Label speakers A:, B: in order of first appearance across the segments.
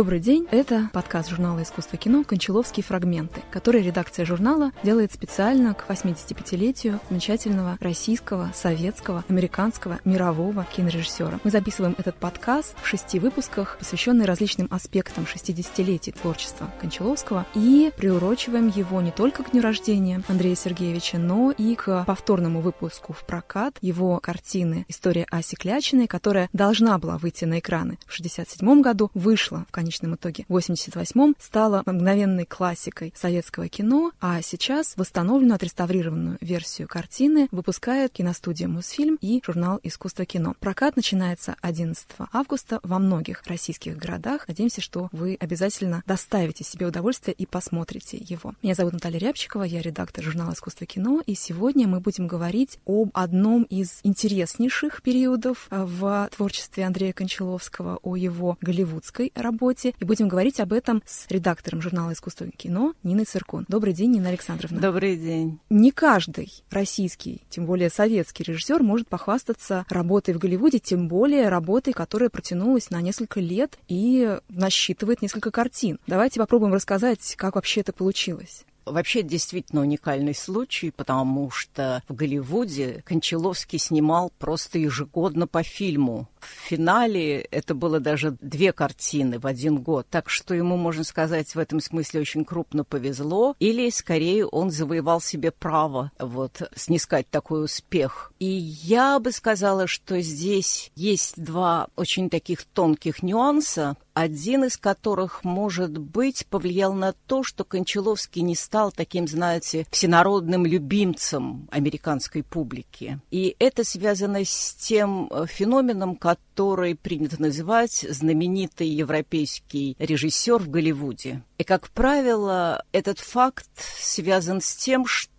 A: Добрый день, это подкаст журнала «Искусство кино» «Кончаловские фрагменты», который редакция журнала делает специально к 85-летию замечательного российского, советского, американского, мирового кинорежиссера. Мы записываем этот подкаст в шести выпусках, посвященный различным аспектам 60-летий творчества Кончаловского, и приурочиваем его не только к дню рождения Андрея Сергеевича, но и к повторному выпуску в прокат его картины «История Аси Клячиной», которая должна была выйти на экраны. В 67 году, вышла в конечном итоге в 88-м стала мгновенной классикой советского кино, а сейчас восстановленную, отреставрированную версию картины выпускает киностудия «Мосфильм» и журнал «Искусство кино». Прокат начинается 11 августа во многих российских городах. Надеемся, что вы обязательно доставите себе удовольствие и посмотрите его. Меня зовут Наталья Рябчикова, я редактор журнала «Искусство кино», и сегодня мы будем говорить об одном из интереснейших периодов в творчестве Андрея Кончаловского, о его голливудской работе, работе, и будем говорить об этом с редактором журнала «Искусство и кино» Ниной Циркун. Добрый день, Нина Александровна.
B: Добрый день.
A: Не каждый российский, тем более советский режиссер может похвастаться работой в Голливуде, тем более работой, которая протянулась на несколько лет и насчитывает несколько картин. Давайте попробуем рассказать, как вообще это получилось.
B: Вообще, действительно уникальный случай, потому что в Голливуде Кончаловский снимал просто ежегодно по фильму. В финале это было даже две картины в один год, так что ему, можно сказать, в этом смысле очень крупно повезло, или, скорее, он завоевал себе право вот снискать такой успех. И я бы сказала, что здесь есть два очень таких тонких нюанса один из которых, может быть, повлиял на то, что Кончаловский не стал таким, знаете, всенародным любимцем американской публики. И это связано с тем э, феноменом, который принято называть знаменитый европейский режиссер в Голливуде. И, как правило, этот факт связан с тем, что,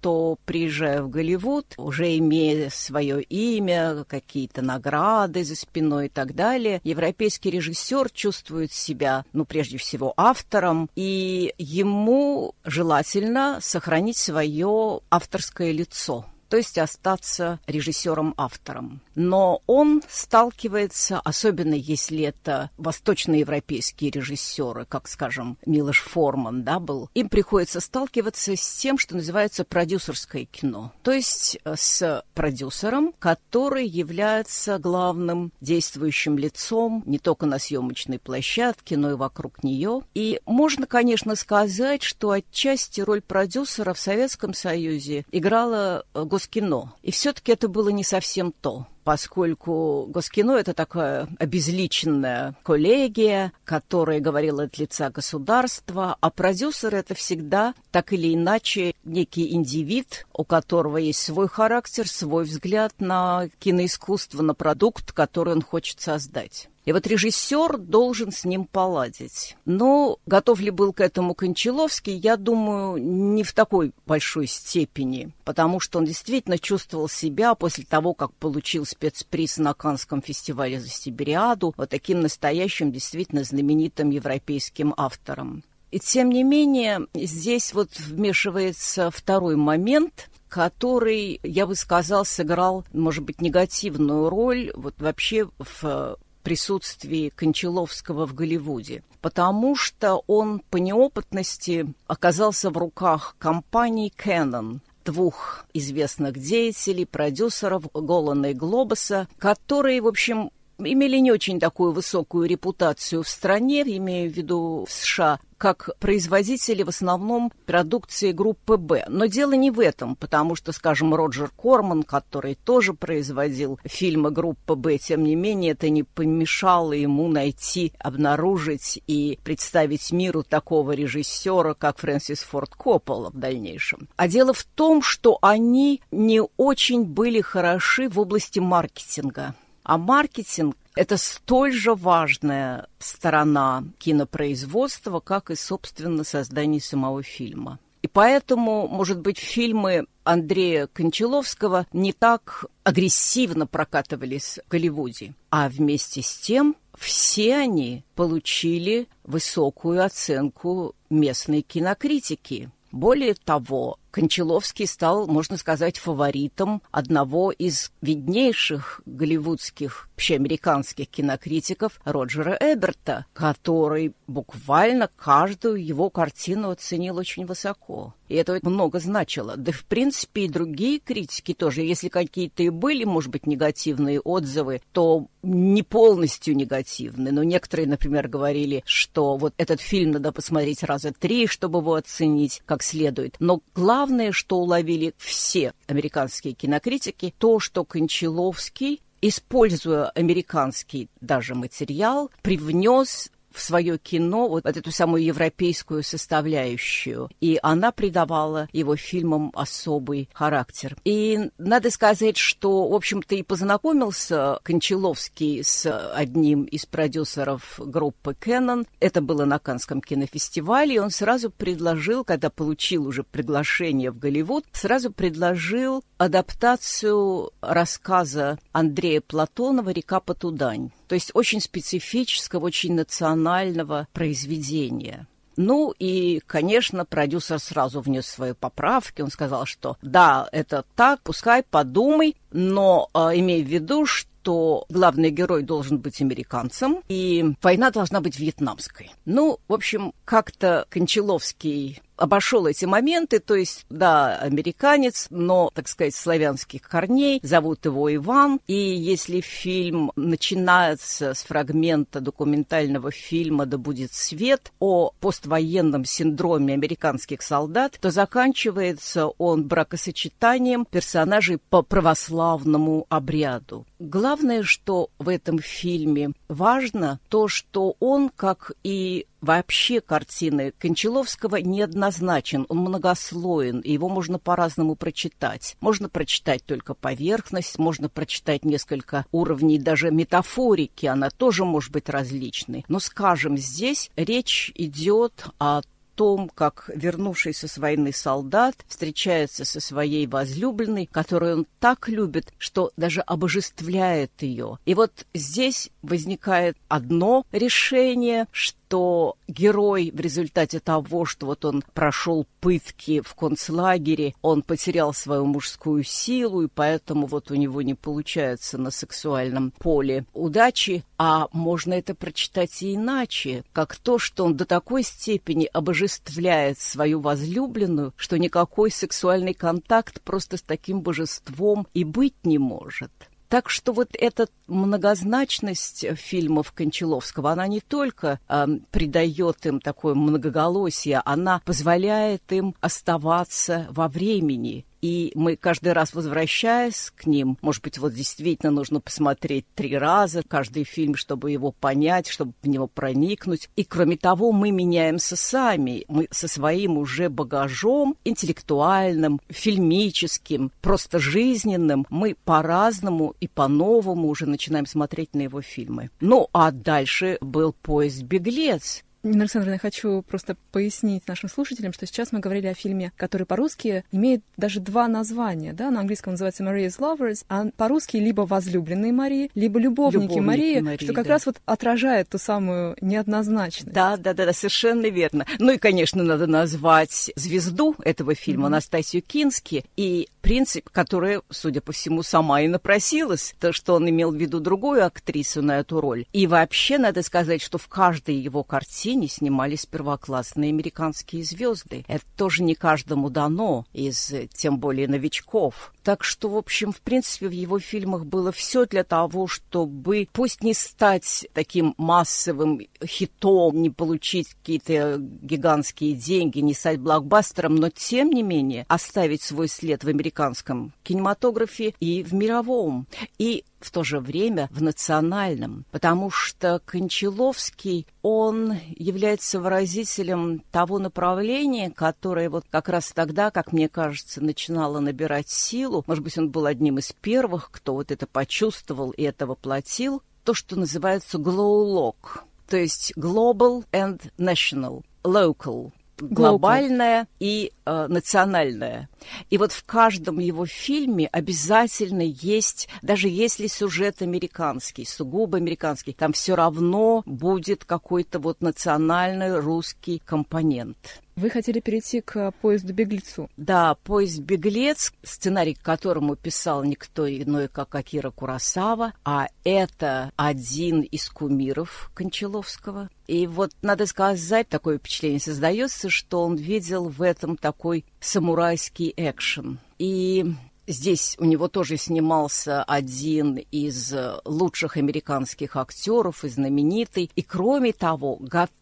B: приезжая в Голливуд, уже имея свое имя, какие-то награды за спиной и так далее, европейский режиссер чувствует себя, ну, прежде всего, автором, и ему желательно сохранить свое авторское лицо то есть остаться режиссером-автором. Но он сталкивается, особенно если это восточноевропейские режиссеры, как, скажем, Милош Форман, да, был, им приходится сталкиваться с тем, что называется продюсерское кино. То есть э, с продюсером, который является главным действующим лицом не только на съемочной площадке, но и вокруг нее. И можно, конечно, сказать, что отчасти роль продюсера в Советском Союзе играла гос Госкино. И все-таки это было не совсем то поскольку Госкино — это такая обезличенная коллегия, которая говорила от лица государства, а продюсер — это всегда так или иначе некий индивид, у которого есть свой характер, свой взгляд на киноискусство, на продукт, который он хочет создать. И вот режиссер должен с ним поладить. Но готов ли был к этому Кончаловский, я думаю, не в такой большой степени, потому что он действительно чувствовал себя после того, как получил спецприз на Канском фестивале за Сибириаду, вот таким настоящим, действительно знаменитым европейским автором. И тем не менее, здесь вот вмешивается второй момент, который, я бы сказал, сыграл, может быть, негативную роль вот вообще в присутствии Кончаловского в Голливуде, потому что он по неопытности оказался в руках компании Canon, двух известных деятелей, продюсеров Голлана и Глобуса, которые, в общем, имели не очень такую высокую репутацию в стране, имею в виду в США, как производители в основном продукции группы «Б». Но дело не в этом, потому что, скажем, Роджер Корман, который тоже производил фильмы группы «Б», тем не менее это не помешало ему найти, обнаружить и представить миру такого режиссера, как Фрэнсис Форд Коппола в дальнейшем. А дело в том, что они не очень были хороши в области маркетинга. А маркетинг – это столь же важная сторона кинопроизводства, как и, собственно, создание самого фильма. И поэтому, может быть, фильмы Андрея Кончаловского не так агрессивно прокатывались в Голливуде. А вместе с тем все они получили высокую оценку местной кинокритики. Более того, Кончаловский стал, можно сказать, фаворитом одного из виднейших голливудских, вообще американских кинокритиков Роджера Эберта, который буквально каждую его картину оценил очень высоко. И это много значило. Да, в принципе, и другие критики тоже. Если какие-то и были, может быть, негативные отзывы, то не полностью негативные. Но некоторые, например, говорили, что вот этот фильм надо посмотреть раза три, чтобы его оценить как следует. Но главное, что уловили все американские кинокритики, то, что Кончаловский используя американский даже материал, привнес в свое кино вот эту самую европейскую составляющую, и она придавала его фильмам особый характер. И надо сказать, что, в общем-то, и познакомился Кончаловский с одним из продюсеров группы Canon. Это было на Канском кинофестивале, и он сразу предложил, когда получил уже приглашение в Голливуд, сразу предложил адаптацию рассказа Андрея Платонова «Река Потудань». То есть очень специфического, очень национального произведения. Ну и, конечно, продюсер сразу внес свои поправки. Он сказал, что да, это так, пускай подумай, но э, имей в виду, что главный герой должен быть американцем, и война должна быть вьетнамской. Ну, в общем, как-то Кончаловский обошел эти моменты, то есть, да, американец, но, так сказать, славянских корней, зовут его Иван, и если фильм начинается с фрагмента документального фильма «Да будет свет» о поствоенном синдроме американских солдат, то заканчивается он бракосочетанием персонажей по православному обряду. Главное, что в этом фильме важно, то, что он, как и Вообще картины Кончаловского неоднозначен, он многослоен, и его можно по-разному прочитать. Можно прочитать только поверхность, можно прочитать несколько уровней даже метафорики, она тоже может быть различной. Но, скажем, здесь речь идет о том, как вернувшийся с войны солдат встречается со своей возлюбленной, которую он так любит, что даже обожествляет ее. И вот здесь возникает одно решение, что что герой в результате того, что вот он прошел пытки в концлагере, он потерял свою мужскую силу, и поэтому вот у него не получается на сексуальном поле удачи, а можно это прочитать и иначе, как то, что он до такой степени обожествляет свою возлюбленную, что никакой сексуальный контакт просто с таким божеством и быть не может. Так что вот эта многозначность фильмов Кончаловского, она не только э, придает им такое многоголосие, она позволяет им оставаться во времени и мы каждый раз, возвращаясь к ним, может быть, вот действительно нужно посмотреть три раза каждый фильм, чтобы его понять, чтобы в него проникнуть. И кроме того, мы меняемся сами. Мы со своим уже багажом интеллектуальным, фильмическим, просто жизненным, мы по-разному и по-новому уже начинаем смотреть на его фильмы. Ну, а дальше был поезд «Беглец»,
A: Нина Александровна, я хочу просто пояснить нашим слушателям, что сейчас мы говорили о фильме, который по-русски имеет даже два названия. Да? На английском называется Maria's Lovers, а по-русски либо «Возлюбленные Марии», либо «Любовники, Любовники Марии», Марии, что как да. раз вот отражает ту самую неоднозначность.
B: Да, да, да, да, совершенно верно. Ну и, конечно, надо назвать звезду этого фильма, mm-hmm. Анастасию Кински, и принцип, который, судя по всему, сама и напросилась, то, что он имел в виду другую актрису на эту роль. И вообще, надо сказать, что в каждой его картине картине снимались первоклассные американские звезды. Это тоже не каждому дано, из тем более новичков. Так что, в общем, в принципе, в его фильмах было все для того, чтобы пусть не стать таким массовым хитом, не получить какие-то гигантские деньги, не стать блокбастером, но тем не менее оставить свой след в американском кинематографе и в мировом. И в то же время в национальном, потому что Кончаловский, он является выразителем того направления, которое вот как раз тогда, как мне кажется, начинало набирать силу, может быть, он был одним из первых, кто вот это почувствовал и это воплотил, то, что называется lock, то есть global and national, local, глобальное и э, национальное. И вот в каждом его фильме обязательно есть, даже если сюжет американский, сугубо американский, там все равно будет какой-то вот национальный русский компонент.
A: Вы хотели перейти к поезду «Беглецу».
B: Да, «Поезд «Беглец», сценарий к которому писал никто иной, как Акира Курасава, а это один из кумиров Кончаловского. И вот, надо сказать, такое впечатление создается, что он видел в этом такой самурайский экшен. И Здесь у него тоже снимался один из лучших американских актеров и знаменитый. И кроме того,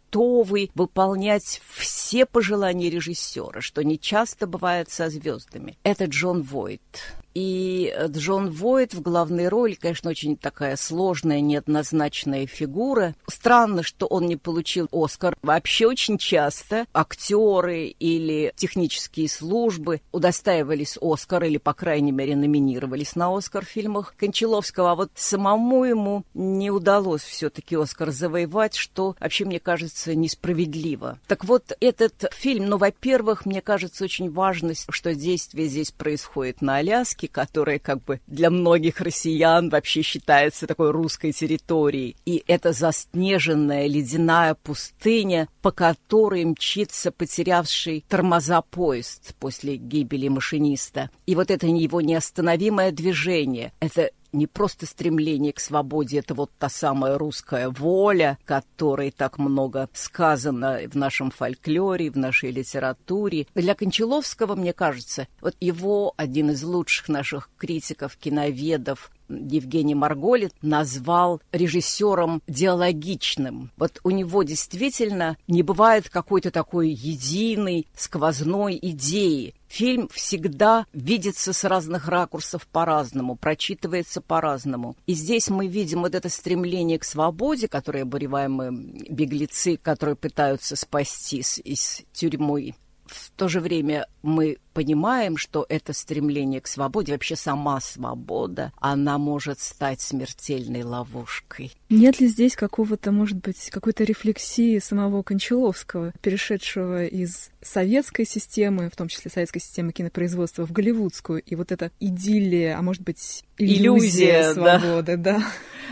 B: готовый выполнять все пожелания режиссера, что не часто бывает со звездами. Это Джон Войт. И Джон Войт в главной роли, конечно, очень такая сложная, неоднозначная фигура. Странно, что он не получил Оскар. Вообще очень часто актеры или технические службы удостаивались Оскара или, по крайней мере, номинировались на Оскар в фильмах Кончаловского. А вот самому ему не удалось все-таки Оскар завоевать, что вообще, мне кажется, несправедливо. Так вот, этот фильм, ну, во-первых, мне кажется, очень важно, что действие здесь происходит на Аляске, Аляски, которая как бы для многих россиян вообще считается такой русской территорией. И это заснеженная ледяная пустыня, по которой мчится потерявший тормоза поезд после гибели машиниста. И вот это его неостановимое движение, это не просто стремление к свободе, это вот та самая русская воля, которой так много сказано в нашем фольклоре, в нашей литературе. Для Кончаловского, мне кажется, вот его один из лучших наших критиков, киноведов, Евгений Марголит назвал режиссером диалогичным. Вот у него действительно не бывает какой-то такой единой сквозной идеи. Фильм всегда видится с разных ракурсов по-разному, прочитывается по-разному. И здесь мы видим вот это стремление к свободе, которое обуреваемые беглецы, которые пытаются спастись из тюрьмы. В то же время мы понимаем, что это стремление к свободе, вообще сама свобода, она может стать смертельной ловушкой.
A: Нет ли здесь какого-то, может быть, какой-то рефлексии самого Кончаловского, перешедшего из советской системы, в том числе советской системы кинопроизводства, в голливудскую, и вот эта идиллия, а может быть, иллюзия, иллюзия свободы, да. да.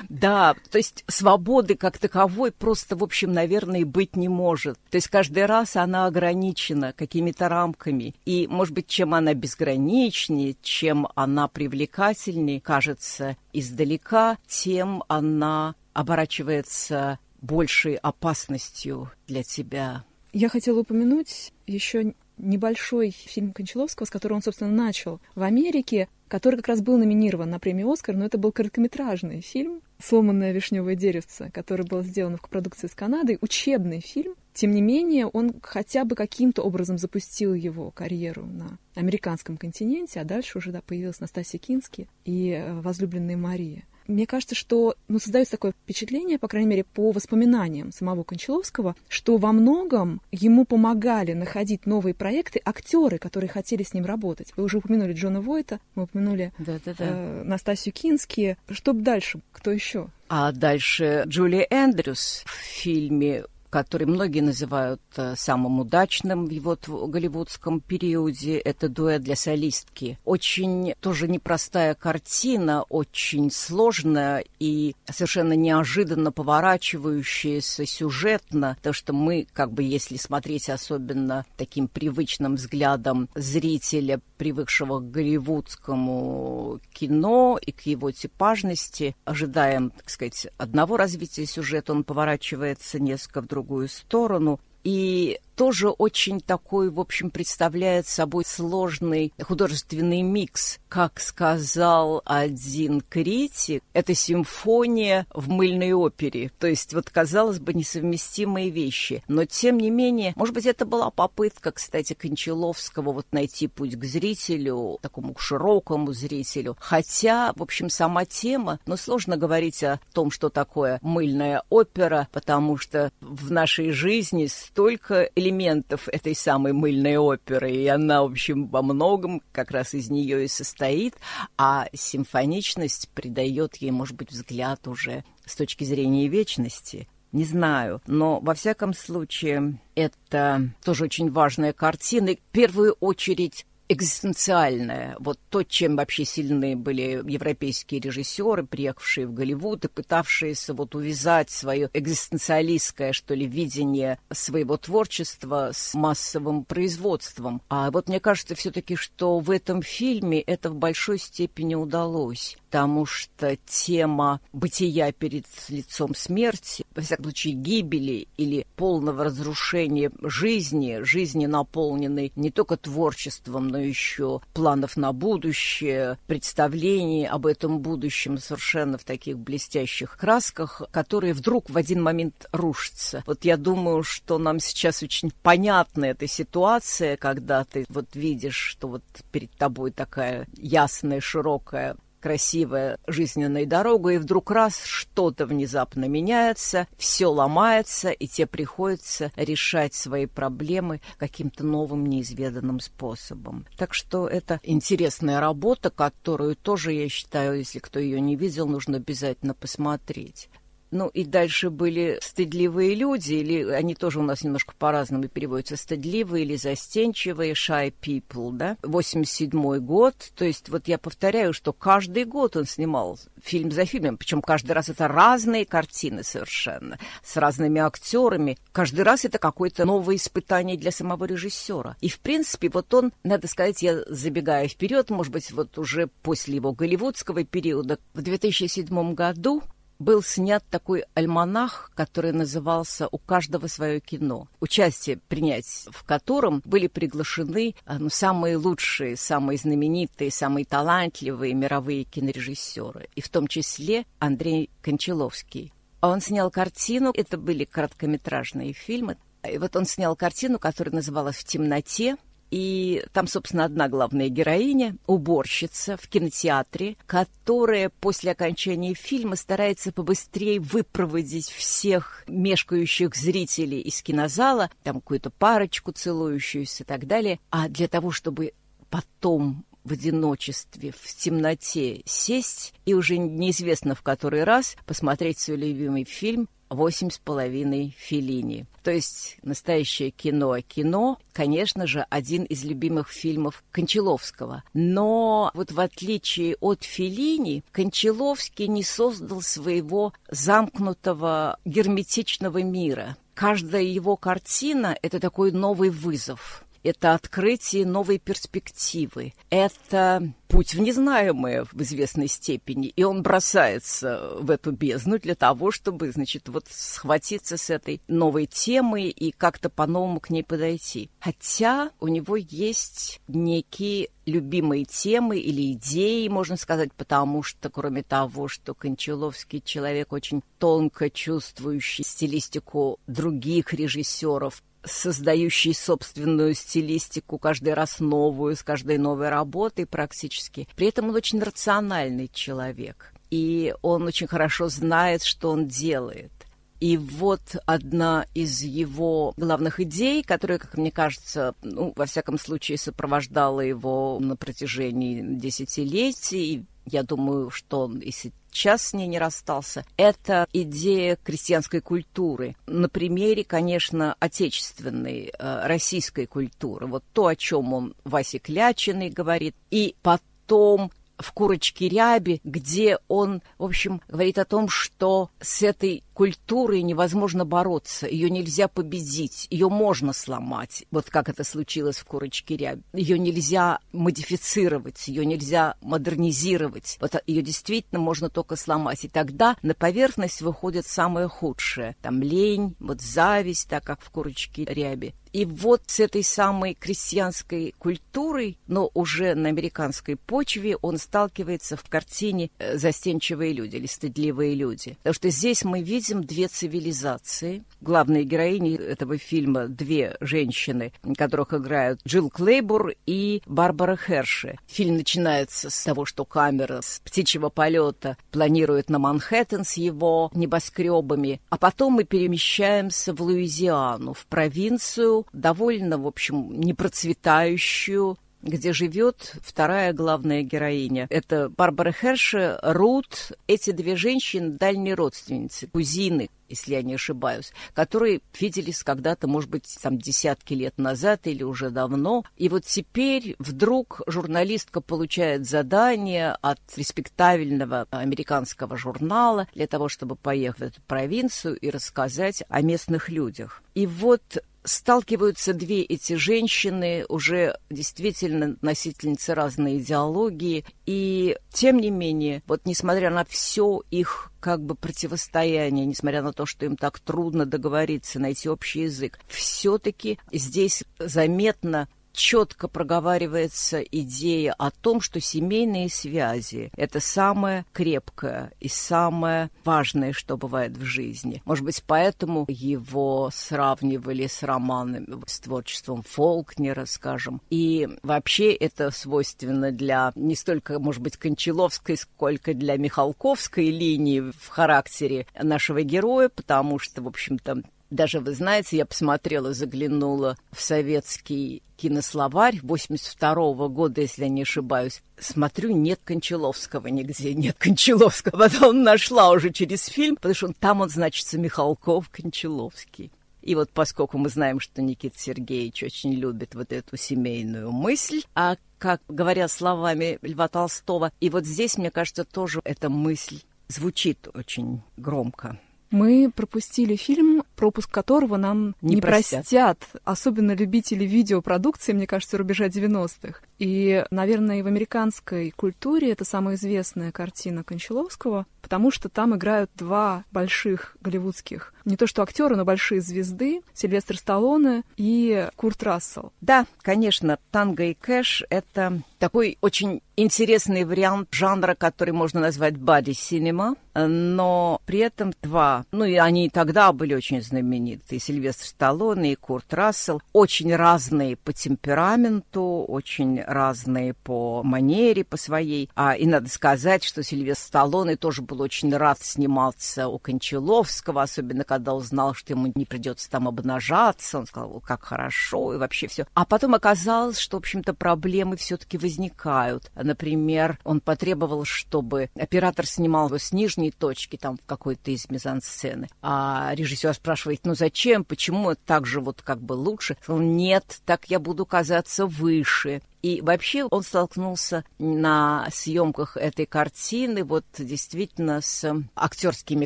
B: Да, то есть свободы как таковой просто, в общем, наверное, быть не может. То есть каждый раз она ограничена какими-то рамками. И, может быть, чем она безграничнее, чем она привлекательнее кажется издалека, тем она оборачивается большей опасностью для тебя.
A: Я хотела упомянуть еще небольшой фильм Кончаловского, с которого он, собственно, начал в Америке, который как раз был номинирован на премию «Оскар», но это был короткометражный фильм «Сломанное вишневое деревце», который был сделан в продукции с Канадой, учебный фильм. Тем не менее, он хотя бы каким-то образом запустил его карьеру на американском континенте, а дальше уже да, появилась Настасья Кински и э, возлюбленная Мария. Мне кажется, что ну, создается такое впечатление, по крайней мере, по воспоминаниям самого Кончаловского, что во многом ему помогали находить новые проекты актеры, которые хотели с ним работать. Вы уже упомянули Джона Войта, мы упомянули да, да, да. Э, Настасью Кински. Что дальше? Кто еще?
B: А дальше Джулия Эндрюс в фильме который многие называют э, самым удачным в его голливудском периоде. Это дуэт для солистки. Очень тоже непростая картина, очень сложная и совершенно неожиданно поворачивающаяся сюжетно, то что мы, как бы, если смотреть особенно таким привычным взглядом зрителя, привыкшего к голливудскому кино и к его типажности, ожидаем, так сказать, одного развития сюжета, он поворачивается несколько в другую сторону. И тоже очень такой, в общем, представляет собой сложный художественный микс. Как сказал один критик, это симфония в мыльной опере. То есть, вот, казалось бы, несовместимые вещи. Но, тем не менее, может быть, это была попытка, кстати, Кончаловского вот найти путь к зрителю, такому широкому зрителю. Хотя, в общем, сама тема, но сложно говорить о том, что такое мыльная опера, потому что в нашей жизни столько элементов элементов этой самой мыльной оперы, и она, в общем, во многом как раз из нее и состоит, а симфоничность придает ей, может быть, взгляд уже с точки зрения вечности. Не знаю, но во всяком случае это тоже очень важная картина. И в первую очередь экзистенциальное. Вот то, чем вообще сильны были европейские режиссеры, приехавшие в Голливуд и пытавшиеся вот увязать свое экзистенциалистское, что ли, видение своего творчества с массовым производством. А вот мне кажется все-таки, что в этом фильме это в большой степени удалось потому что тема бытия перед лицом смерти, во всяком случае гибели или полного разрушения жизни, жизни наполненной не только творчеством, но еще планов на будущее, представлений об этом будущем совершенно в таких блестящих красках, которые вдруг в один момент рушатся. Вот я думаю, что нам сейчас очень понятна эта ситуация, когда ты вот видишь, что вот перед тобой такая ясная, широкая красивая жизненная дорога, и вдруг раз что-то внезапно меняется, все ломается, и тебе приходится решать свои проблемы каким-то новым неизведанным способом. Так что это интересная работа, которую тоже, я считаю, если кто ее не видел, нужно обязательно посмотреть. Ну и дальше были стыдливые люди, или они тоже у нас немножко по-разному переводятся, стыдливые или застенчивые, shy people, да? 87 год, то есть вот я повторяю, что каждый год он снимал фильм за фильмом, причем каждый раз это разные картины совершенно, с разными актерами, каждый раз это какое-то новое испытание для самого режиссера. И в принципе вот он, надо сказать, я забегая вперед, может быть, вот уже после его голливудского периода, в 2007 году был снят такой альманах, который назывался «У каждого свое кино», участие принять в котором были приглашены а, ну, самые лучшие, самые знаменитые, самые талантливые мировые кинорежиссеры, и в том числе Андрей Кончаловский. Он снял картину, это были короткометражные фильмы, и вот он снял картину, которая называлась «В темноте», и там, собственно, одна главная героиня, уборщица в кинотеатре, которая после окончания фильма старается побыстрее выпроводить всех мешкающих зрителей из кинозала, там какую-то парочку целующуюся и так далее. А для того, чтобы потом в одиночестве, в темноте сесть и уже неизвестно в который раз посмотреть свой любимый фильм восемь с половиной Филини. То есть настоящее кино. Кино, конечно же, один из любимых фильмов Кончаловского. Но вот в отличие от Филини, Кончаловский не создал своего замкнутого герметичного мира. Каждая его картина — это такой новый вызов это открытие новой перспективы, это путь в незнаемое в известной степени, и он бросается в эту бездну для того, чтобы, значит, вот схватиться с этой новой темой и как-то по-новому к ней подойти. Хотя у него есть некие любимые темы или идеи, можно сказать, потому что, кроме того, что Кончаловский человек очень тонко чувствующий стилистику других режиссеров, создающий собственную стилистику, каждый раз новую, с каждой новой работой практически. При этом он очень рациональный человек, и он очень хорошо знает, что он делает. И вот одна из его главных идей, которая, как мне кажется, ну, во всяком случае, сопровождала его на протяжении десятилетий, я думаю, что он и сейчас с ней не расстался, это идея крестьянской культуры. На примере, конечно, отечественной э, российской культуры. Вот то, о чем он Васе Клячиной говорит. И потом в «Курочке ряби», где он, в общем, говорит о том, что с этой культурой невозможно бороться, ее нельзя победить, ее можно сломать, вот как это случилось в «Курочке ряби». Ее нельзя модифицировать, ее нельзя модернизировать, вот ее действительно можно только сломать. И тогда на поверхность выходит самое худшее, там лень, вот зависть, так как в «Курочке ряби». И вот с этой самой крестьянской культурой, но уже на американской почве, он сталкивается в картине э, «Застенчивые люди» или «Стыдливые люди». Потому что здесь мы видим две цивилизации. Главные героини этого фильма — две женщины, которых играют Джилл Клейбур и Барбара Херши. Фильм начинается с того, что камера с птичьего полета планирует на Манхэттен с его небоскребами, а потом мы перемещаемся в Луизиану, в провинцию, довольно, в общем, непроцветающую, где живет вторая главная героиня. Это Барбара Херши, Рут. Эти две женщины дальние родственницы, кузины, если я не ошибаюсь, которые виделись когда-то, может быть, там десятки лет назад или уже давно. И вот теперь вдруг журналистка получает задание от респектабельного американского журнала для того, чтобы поехать в эту провинцию и рассказать о местных людях. И вот сталкиваются две эти женщины, уже действительно носительницы разной идеологии, и тем не менее, вот несмотря на все их как бы противостояние, несмотря на то, что им так трудно договориться, найти общий язык, все-таки здесь заметно четко проговаривается идея о том, что семейные связи – это самое крепкое и самое важное, что бывает в жизни. Может быть, поэтому его сравнивали с романами, с творчеством Фолкнера, скажем. И вообще это свойственно для не столько, может быть, Кончаловской, сколько для Михалковской линии в характере нашего героя, потому что, в общем-то, даже, вы знаете, я посмотрела, заглянула в советский кинословарь 82 -го года, если я не ошибаюсь. Смотрю, нет Кончаловского нигде, нет Кончаловского. Потом нашла уже через фильм, потому что там он значится Михалков Кончаловский. И вот поскольку мы знаем, что Никита Сергеевич очень любит вот эту семейную мысль, а как говоря словами Льва Толстого, и вот здесь, мне кажется, тоже эта мысль звучит очень громко.
A: Мы пропустили фильм, пропуск которого нам не, не простят. простят, особенно любители видеопродукции, мне кажется, рубежа 90-х. И, наверное, и в американской культуре это самая известная картина Кончаловского, потому что там играют два больших голливудских, не то что актера, но большие звезды, Сильвестр Сталлоне и Курт Рассел.
B: Да, конечно, «Танго и Кэш» — это такой очень интересный вариант жанра, который можно назвать боди-синема, но при этом два, ну и они и тогда были очень знаменитые, Сильвестр Сталлоне и Курт Рассел, очень разные по темпераменту, очень разные по манере, по своей. А, и надо сказать, что Сильвестр Сталлоне тоже был очень рад сниматься у Кончаловского, особенно когда узнал, что ему не придется там обнажаться. Он сказал, как хорошо, и вообще все. А потом оказалось, что, в общем-то, проблемы все-таки возникают. Например, он потребовал, чтобы оператор снимал его с нижней точки, там, в какой-то из мизансцены. А режиссер спрашивает, ну зачем, почему так же вот как бы лучше? Он, нет, так я буду казаться выше. И вообще он столкнулся на съемках этой картины вот действительно с актерскими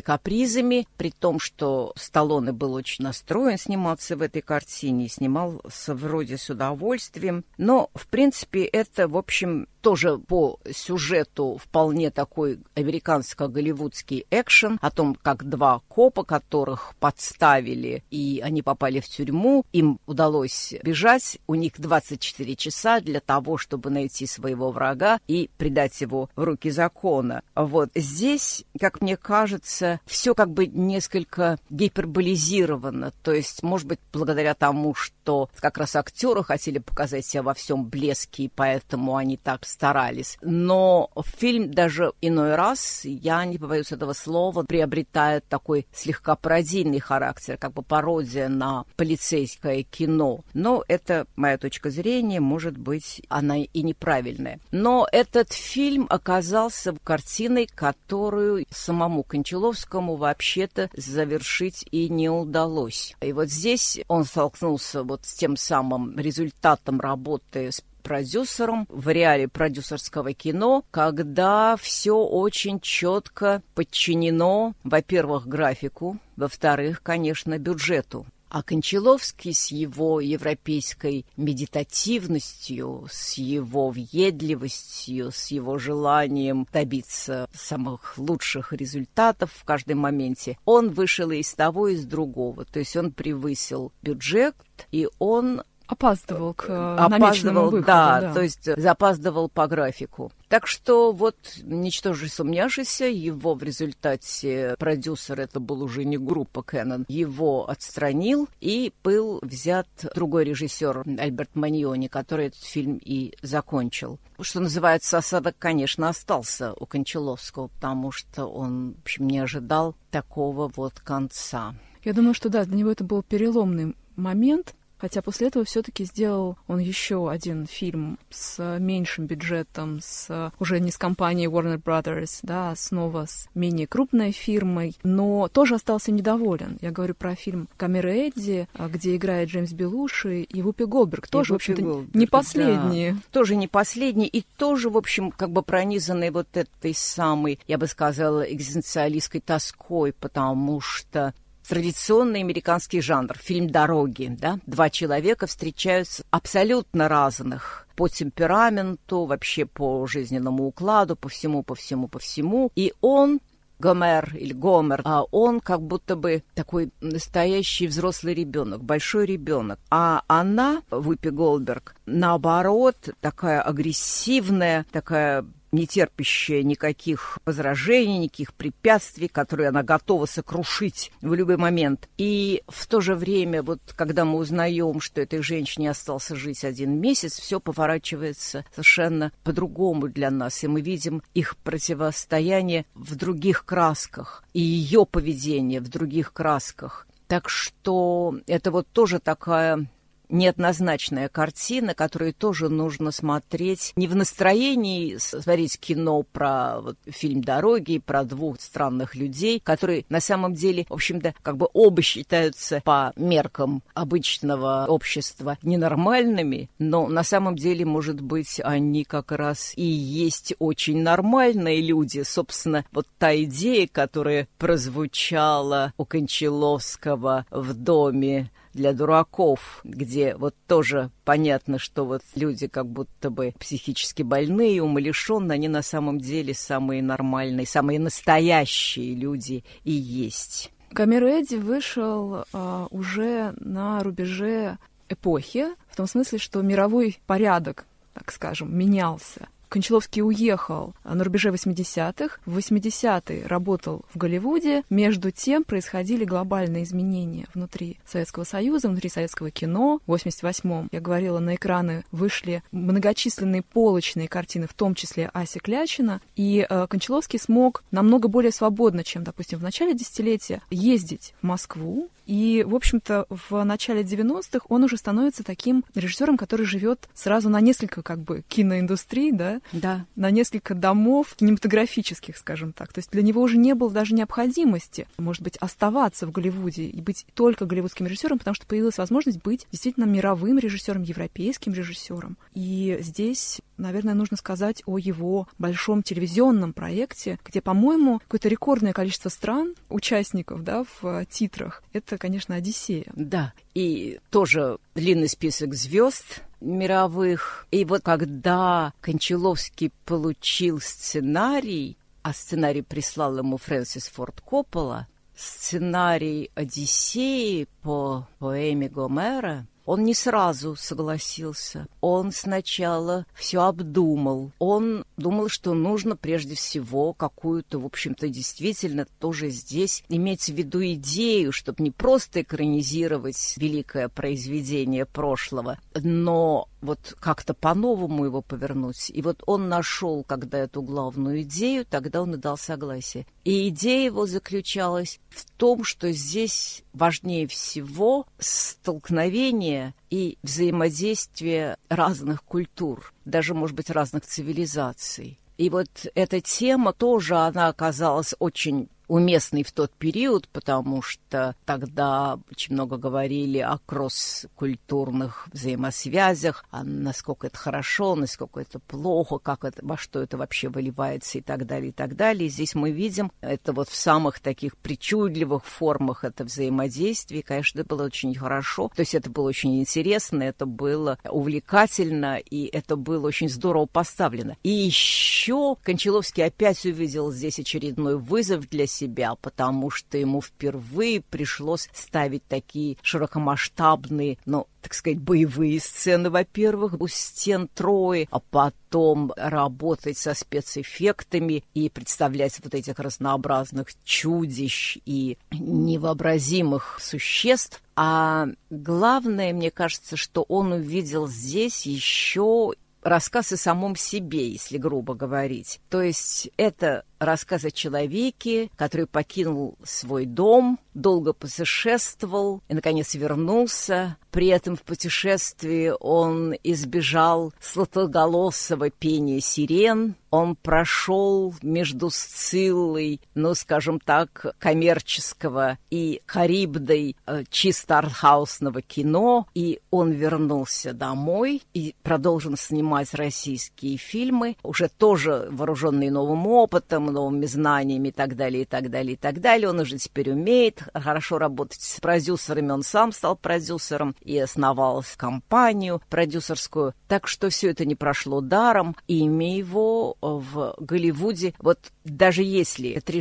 B: капризами, при том, что Сталлоне был очень настроен сниматься в этой картине, снимался вроде с удовольствием. Но, в принципе, это, в общем, тоже по сюжету вполне такой американско-голливудский экшен о том, как два копа, которых подставили, и они попали в тюрьму, им удалось бежать, у них 24 часа для того, чтобы найти своего врага и предать его в руки закона. Вот здесь, как мне кажется, все как бы несколько гиперболизировано, то есть, может быть, благодаря тому, что как раз актеры хотели показать себя во всем блеске, и поэтому они так старались. Но фильм даже иной раз, я не побоюсь этого слова, приобретает такой слегка пародийный характер, как бы пародия на полицейское кино. Но это моя точка зрения, может быть, она и неправильная. Но этот фильм оказался картиной, которую самому Кончаловскому вообще-то завершить и не удалось. И вот здесь он столкнулся вот с тем самым результатом работы с продюсером в реале продюсерского кино, когда все очень четко подчинено, во-первых, графику, во-вторых, конечно, бюджету. А Кончаловский с его европейской медитативностью, с его въедливостью, с его желанием добиться самых лучших результатов в каждом моменте, он вышел из того, и из другого. То есть он превысил бюджет, и он
A: Опаздывал к э, опаздывал, выходу,
B: да, да, то есть запаздывал по графику. Так что вот, ничтоже сумняшися, его в результате продюсер, это был уже не группа Canon, его отстранил, и был взят другой режиссер Альберт Маньони, который этот фильм и закончил. Что называется, осадок, конечно, остался у Кончаловского, потому что он, в общем, не ожидал такого вот конца.
A: Я думаю, что да, для него это был переломный момент, хотя после этого все-таки сделал он еще один фильм с меньшим бюджетом, с уже не с компанией Warner Brothers, да, а снова с менее крупной фирмой, но тоже остался недоволен. Я говорю про фильм «Камера Эдди», а, где играет Джеймс Белуши и Вупи Голберг. Тоже, в общем-то, не последние.
B: Да. Тоже не последние и тоже, в общем, как бы пронизанные вот этой самой, я бы сказала, экзистенциалистской тоской, потому что традиционный американский жанр, фильм «Дороги». Да? Два человека встречаются абсолютно разных по темпераменту, вообще по жизненному укладу, по всему, по всему, по всему. И он Гомер или Гомер, а он как будто бы такой настоящий взрослый ребенок, большой ребенок. А она, Вупи Голдберг, наоборот, такая агрессивная, такая не терпящая никаких возражений, никаких препятствий, которые она готова сокрушить в любой момент. И в то же время, вот когда мы узнаем, что этой женщине остался жить один месяц, все поворачивается совершенно по-другому для нас, и мы видим их противостояние в других красках, и ее поведение в других красках. Так что это вот тоже такая неоднозначная картина, которую тоже нужно смотреть не в настроении смотреть кино про вот, фильм «Дороги», про двух странных людей, которые на самом деле, в общем-то, как бы оба считаются по меркам обычного общества ненормальными, но на самом деле, может быть, они как раз и есть очень нормальные люди. Собственно, вот та идея, которая прозвучала у Кончаловского в доме для дураков, где вот тоже понятно, что вот люди как будто бы психически больные, умалишенные, они на самом деле самые нормальные, самые настоящие люди и есть.
A: Камеру Эдди вышел а, уже на рубеже эпохи, в том смысле, что мировой порядок, так скажем, менялся. Кончаловский уехал на рубеже 80-х. В 80-е работал в Голливуде. Между тем происходили глобальные изменения внутри Советского Союза, внутри советского кино. В 88-м, я говорила, на экраны вышли многочисленные полочные картины, в том числе Ася Клячина. И э, Кончаловский смог намного более свободно, чем, допустим, в начале десятилетия, ездить в Москву, и, в общем-то, в начале 90-х он уже становится таким режиссером, который живет сразу на несколько, как бы, киноиндустрий, да?
B: Да.
A: На несколько домов кинематографических, скажем так. То есть для него уже не было даже необходимости, может быть, оставаться в Голливуде и быть только голливудским режиссером, потому что появилась возможность быть действительно мировым режиссером, европейским режиссером. И здесь, наверное, нужно сказать о его большом телевизионном проекте, где, по-моему, какое-то рекордное количество стран, участников, да, в титрах. Это конечно, Одиссея.
B: Да, и тоже длинный список звезд мировых. И вот когда Кончаловский получил сценарий, а сценарий прислал ему Фрэнсис Форд Коппола, сценарий «Одиссеи» по поэме Гомера, он не сразу согласился. Он сначала все обдумал. Он думал, что нужно прежде всего какую-то, в общем-то, действительно тоже здесь иметь в виду идею, чтобы не просто экранизировать великое произведение прошлого, но вот как-то по-новому его повернуть. И вот он нашел, когда эту главную идею, тогда он и дал согласие. И идея его заключалась в том, что здесь важнее всего столкновение и взаимодействие разных культур, даже, может быть, разных цивилизаций. И вот эта тема тоже, она оказалась очень уместный в тот период, потому что тогда очень много говорили о кросс-культурных взаимосвязях, а насколько это хорошо, насколько это плохо, как это, во что это вообще выливается и так далее, и так далее. И здесь мы видим это вот в самых таких причудливых формах это взаимодействие. Конечно, это было очень хорошо. То есть это было очень интересно, это было увлекательно, и это было очень здорово поставлено. И еще Кончаловский опять увидел здесь очередной вызов для себя себя, потому что ему впервые пришлось ставить такие широкомасштабные, ну, так сказать, боевые сцены, во-первых, у стен Трои, а потом работать со спецэффектами и представлять вот этих разнообразных чудищ и невообразимых существ. А главное, мне кажется, что он увидел здесь еще рассказ о самом себе, если грубо говорить. То есть это рассказ о человеке, который покинул свой дом, долго путешествовал и, наконец, вернулся. При этом в путешествии он избежал сладкоголосого пения сирен, он прошел между Сциллой, ну, скажем так, коммерческого и Харибдой э, чисто артхаусного кино, и он вернулся домой и продолжил снимать российские фильмы, уже тоже вооруженный новым опытом, новыми знаниями и так далее, и так далее, и так далее. Он уже теперь умеет хорошо работать с продюсерами, он сам стал продюсером и основал компанию продюсерскую. Так что все это не прошло даром, имя его в Голливуде, вот даже если это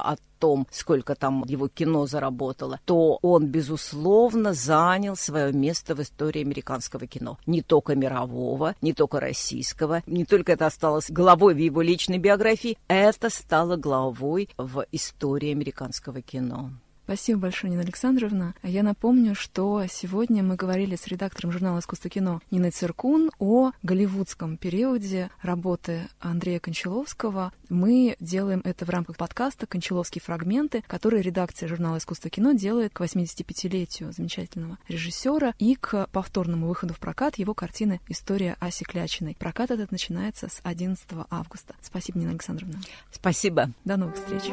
B: от том, сколько там его кино заработало, то он, безусловно, занял свое место в истории американского кино. Не только мирового, не только российского. Не только это осталось главой в его личной биографии, это стало главой в истории американского кино.
A: Спасибо большое, Нина Александровна. Я напомню, что сегодня мы говорили с редактором журнала «Искусство кино» Ниной Циркун о голливудском периоде работы Андрея Кончаловского. Мы делаем это в рамках подкаста «Кончаловский — фрагменты», который редакция журнала «Искусство кино» делает к 85-летию замечательного режиссера и к повторному выходу в прокат его картины «История Аси Клячиной». Прокат этот начинается с 11 августа. Спасибо, Нина Александровна.
B: Спасибо.
A: До новых встреч.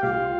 A: thank you